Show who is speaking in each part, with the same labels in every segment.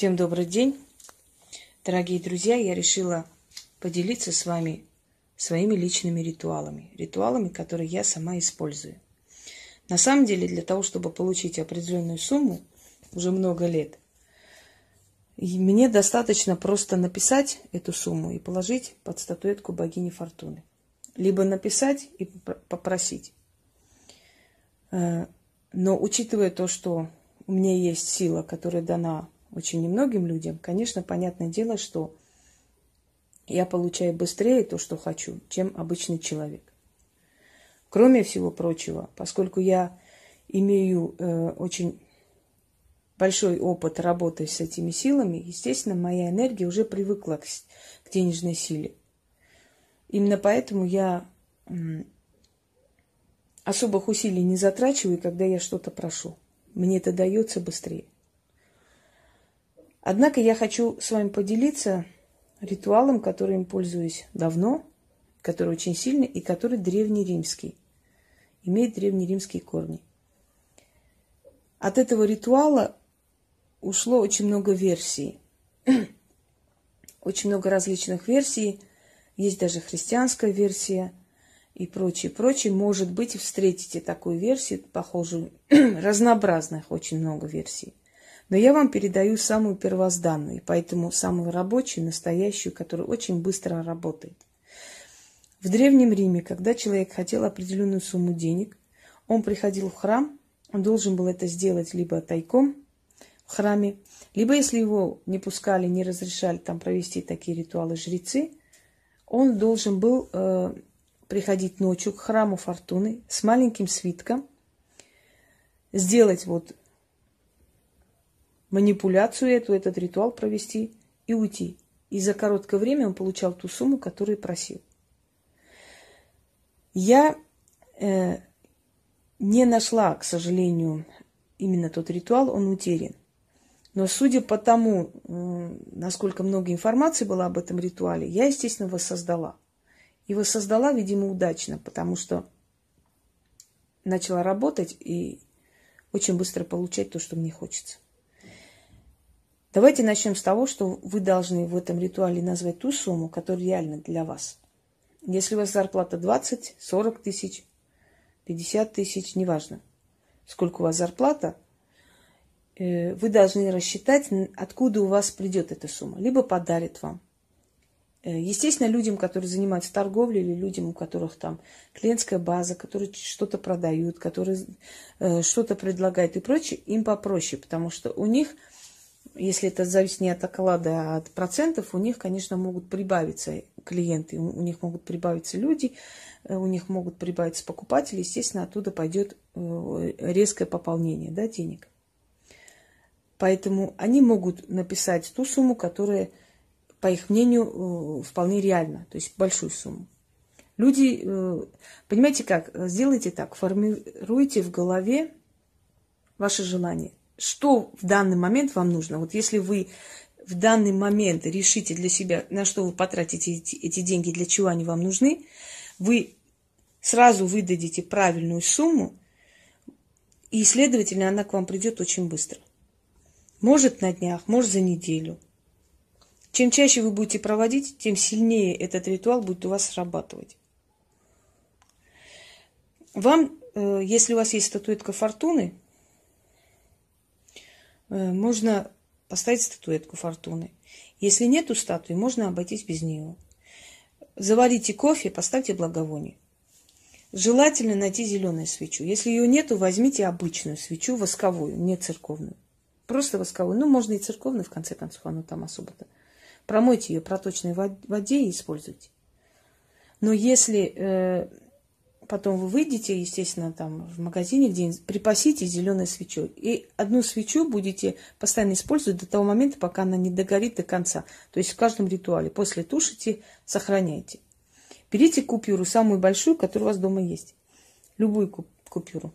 Speaker 1: Всем добрый день. Дорогие друзья, я решила поделиться с вами своими личными ритуалами. Ритуалами, которые я сама использую. На самом деле, для того, чтобы получить определенную сумму, уже много лет, мне достаточно просто написать эту сумму и положить под статуэтку богини Фортуны. Либо написать и попросить. Э, но учитывая то, что у меня есть сила, которая дана очень немногим людям, конечно, понятное дело, что я получаю быстрее то, что хочу, чем обычный человек. Кроме всего прочего, поскольку я имею э, очень большой опыт работы с этими силами, естественно, моя энергия уже привыкла к, к денежной силе. Именно поэтому я м, особых усилий не затрачиваю, когда я что-то прошу. Мне это дается быстрее. Однако я хочу с вами поделиться ритуалом, которым пользуюсь давно, который очень сильный и который древнеримский, имеет древнеримские корни. От этого ритуала ушло очень много версий. очень много различных версий. Есть даже христианская версия и прочее, прочее. Может быть, встретите такую версию, похожую, разнообразных очень много версий. Но я вам передаю самую первозданную, поэтому самую рабочую, настоящую, которая очень быстро работает. В Древнем Риме, когда человек хотел определенную сумму денег, он приходил в храм, он должен был это сделать либо тайком в храме, либо если его не пускали, не разрешали там провести такие ритуалы жрецы, он должен был э, приходить ночью к храму Фортуны с маленьким свитком, сделать вот манипуляцию эту, этот ритуал провести и уйти. И за короткое время он получал ту сумму, которую просил. Я э, не нашла, к сожалению, именно тот ритуал, он утерян. Но судя по тому, э, насколько много информации было об этом ритуале, я, естественно, воссоздала. И воссоздала, видимо, удачно, потому что начала работать и очень быстро получать то, что мне хочется. Давайте начнем с того, что вы должны в этом ритуале назвать ту сумму, которая реально для вас. Если у вас зарплата 20, 40 тысяч, 50 тысяч, неважно, сколько у вас зарплата, э, вы должны рассчитать, откуда у вас придет эта сумма. Либо подарит вам. Э, естественно, людям, которые занимаются торговлей, или людям, у которых там клиентская база, которые что-то продают, которые э, что-то предлагают и прочее, им попроще, потому что у них – если это зависит не от оклада, а от процентов, у них, конечно, могут прибавиться клиенты, у них могут прибавиться люди, э, у них могут прибавиться покупатели, естественно, оттуда пойдет э, резкое пополнение да, денег. Поэтому они могут написать ту сумму, которая, по их мнению, э, вполне реальна, то есть большую сумму. Люди, понимаете как, сделайте так, формируйте в голове ваши желания что в данный момент вам нужно. Вот если вы в данный момент решите для себя, на что вы потратите эти, эти деньги, для чего они вам нужны, вы сразу выдадите правильную сумму, и, следовательно, она к вам придет очень быстро. Может на днях, может за неделю. Чем чаще вы будете проводить, тем сильнее этот ритуал будет у вас срабатывать. Вам, э, если у вас есть статуэтка фортуны, можно поставить статуэтку фортуны. Если нету статуи, можно обойтись без нее. Заварите кофе, поставьте благовоние. Желательно найти зеленую свечу. Если ее нету, возьмите обычную свечу, восковую, не церковную. Просто восковую. Ну, можно и церковную, в конце концов, оно там особо-то. Промойте ее проточной воде и используйте. Но если э, потом вы выйдете, естественно, там в магазине где-нибудь, припасите зеленой свечой. И одну свечу будете постоянно использовать до того момента, пока она не догорит до конца. То есть в каждом ритуале. После тушите, сохраняйте. Берите купюру, самую большую, которая у вас дома есть. Любую купюру.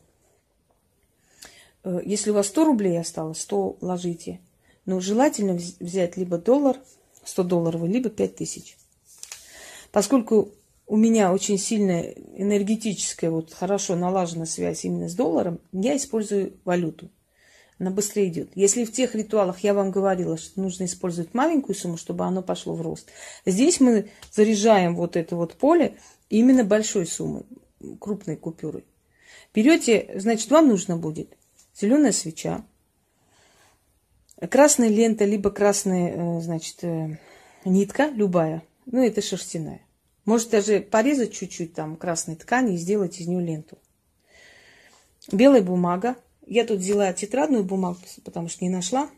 Speaker 1: Э, если у вас 100 рублей осталось, 100 ложите. Но желательно взять либо доллар, 100 долларов, либо 5000. Поскольку у меня очень сильная энергетическая, вот хорошо налажена связь именно с долларом, я использую валюту. она быстрее идет. Если в тех ритуалах я вам говорила, что нужно использовать маленькую сумму, чтобы оно пошло в рост, здесь мы заряжаем вот это вот поле именно большой суммой, крупной купюрой. Берете, значит, вам нужно будет зеленая свеча, красная лента, либо красная, э, значит, э, нитка, любая, ну, это шерстяная. Может даже порезать чуть-чуть там красной ткани и сделать из нее ленту. Белая бумага, я тут взяла тетрадную бумагу, потому что не нашла.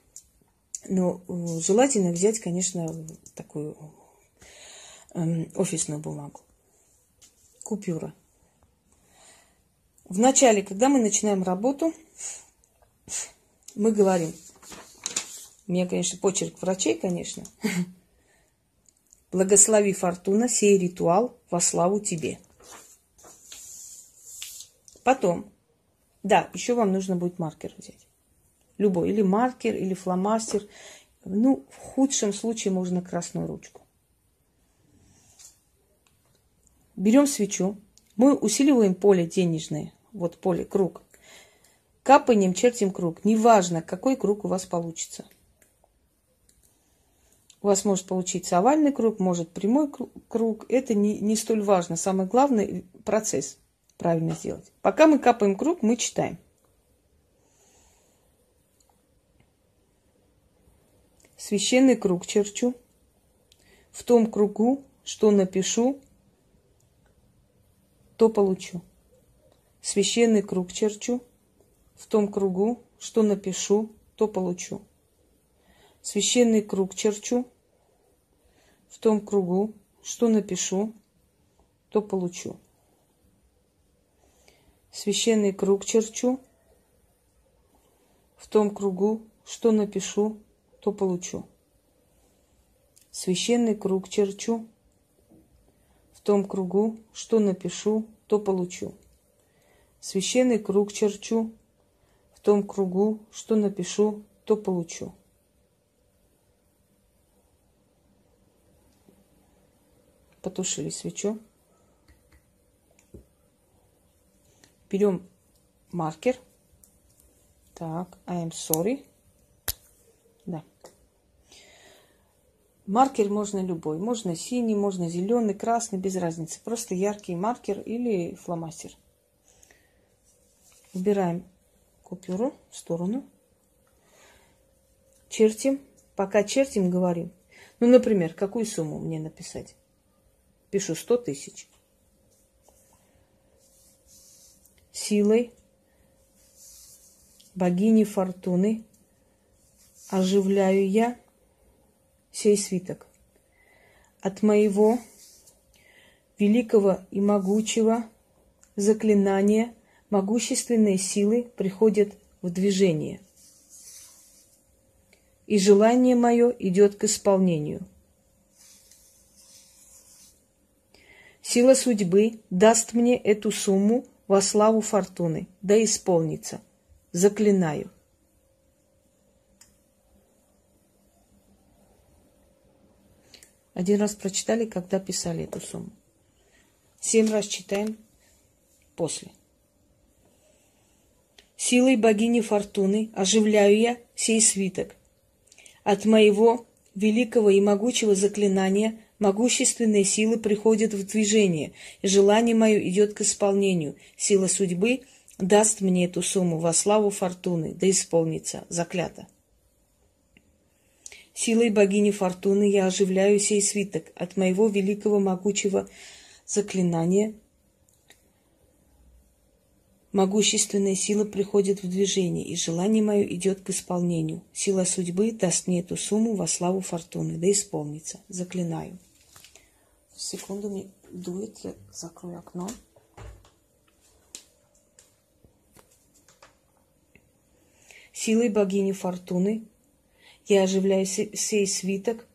Speaker 1: Но э, желательно взять, конечно, такую эм, офисную бумагу. Купюра. Вначале, когда мы начинаем работу, мы говорим, у меня, конечно, почерк врачей, конечно. Благослови фортуна сей ритуал во славу тебе. Потом да, еще вам нужно будет маркер взять. Любой. Или маркер, или фломастер. Ну, в худшем случае можно красную ручку. Берем свечу. Мы усиливаем поле денежное. Вот поле, круг. Капанием чертим круг. Неважно, какой круг у вас получится. У вас может получиться овальный круг, может прямой круг. Это не, не столь важно. Самое главное – процесс правильно сделать. Пока мы капаем круг, мы читаем. Священный круг черчу. В том кругу, что напишу, то получу. Священный круг черчу. В том кругу, что напишу, то получу. Священный круг черчу. В том кругу, что напишу, то получу священный круг черчу. В том кругу, что напишу, то получу. Священный круг черчу. В том кругу, что напишу, то получу. Священный круг черчу. В том кругу, что напишу, то получу. Потушили свечу. Берем маркер. Так, I am sorry. Да. Маркер можно любой. Можно синий, можно зеленый, красный, без разницы. Просто яркий маркер или фломастер. Убираем купюру в сторону. Чертим. Пока чертим, говорим. Ну, например, какую сумму мне написать? Пишу 100 тысяч. силой богини Фортуны оживляю я сей свиток. От моего великого и могучего заклинания могущественные силы приходят в движение. И желание мое идет к исполнению. Сила судьбы даст мне эту сумму во славу фортуны, да исполнится. Заклинаю. Один раз прочитали, когда писали эту сумму. Семь раз читаем после. Силой богини Фортуны оживляю я сей свиток. От моего великого и могучего заклинания Могущественные силы приходят в движение, желание мое идет к исполнению. Сила судьбы даст мне эту сумму во славу фортуны, да исполнится, заклято. Силой богини Фортуны я оживляю сей свиток от моего великого могучего заклинания. Могущественная сила приходит в движение, и желание мое идет к исполнению. Сила судьбы даст мне эту сумму во славу Фортуны, да исполнится. Заклинаю. Секунду мне дует, я закрою окно. Силой богини Фортуны я оживляю сей свиток.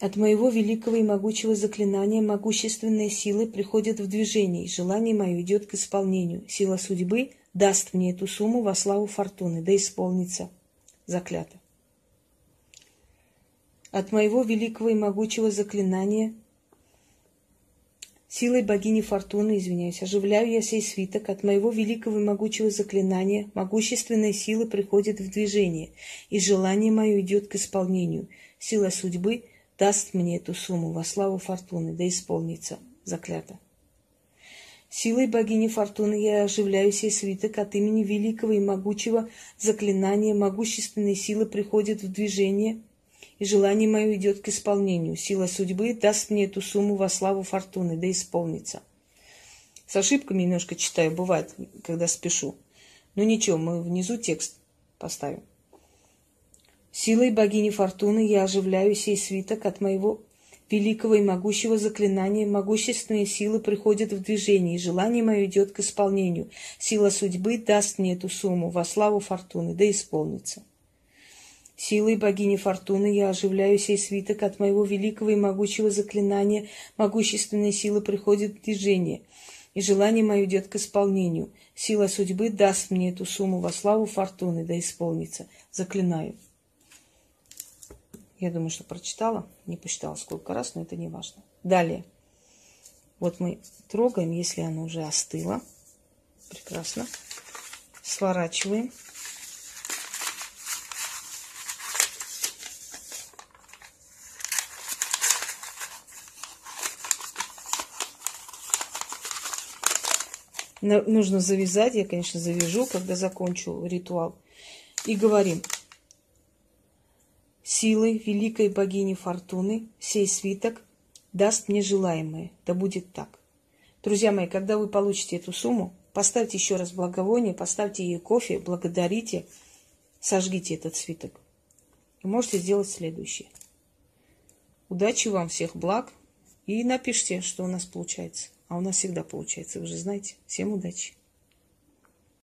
Speaker 1: От моего великого и могучего заклинания могущественные силы приходят в движение, и желание мое идет к исполнению. Сила судьбы даст мне эту сумму во славу Фортуны, да исполнится заклято. От моего великого и могучего заклинания Силой богини Фортуны, извиняюсь, оживляю я сей свиток, от моего великого и могучего заклинания могущественная сила приходит в движение, и желание мое идет к исполнению. Сила судьбы даст мне эту сумму во славу Фортуны, да исполнится заклято. Силой богини Фортуны я оживляю сей свиток от имени великого и могучего заклинания. Могущественной силы приходит в движение, и желание мое идет к исполнению. Сила судьбы даст мне эту сумму во славу Фортуны, да исполнится. С ошибками немножко читаю, бывает, когда спешу. Но ничего, мы внизу текст поставим. Силой богини Фортуны я оживляю сей свиток от моего великого и могущего заклинания, могущественные силы приходят в движение, и желание мое идет к исполнению. Сила судьбы даст мне эту сумму во славу фортуны, да исполнится. Силой богини Фортуны я оживляю сей свиток от моего великого и могучего заклинания, могущественные силы приходят в движение, и желание мое идет к исполнению. Сила судьбы даст мне эту сумму во славу Фортуны, да исполнится. Заклинаю. Я думаю, что прочитала. Не посчитала сколько раз, но это не важно. Далее. Вот мы трогаем, если оно уже остыло. Прекрасно. Сворачиваем. Нужно завязать. Я, конечно, завяжу, когда закончу ритуал. И говорим силой великой богини Фортуны сей свиток даст мне желаемое. Да будет так. Друзья мои, когда вы получите эту сумму, поставьте еще раз благовоние, поставьте ей кофе, благодарите, сожгите этот свиток. И можете сделать следующее. Удачи вам, всех благ. И напишите, что у нас получается. А у нас всегда получается, вы же знаете. Всем удачи.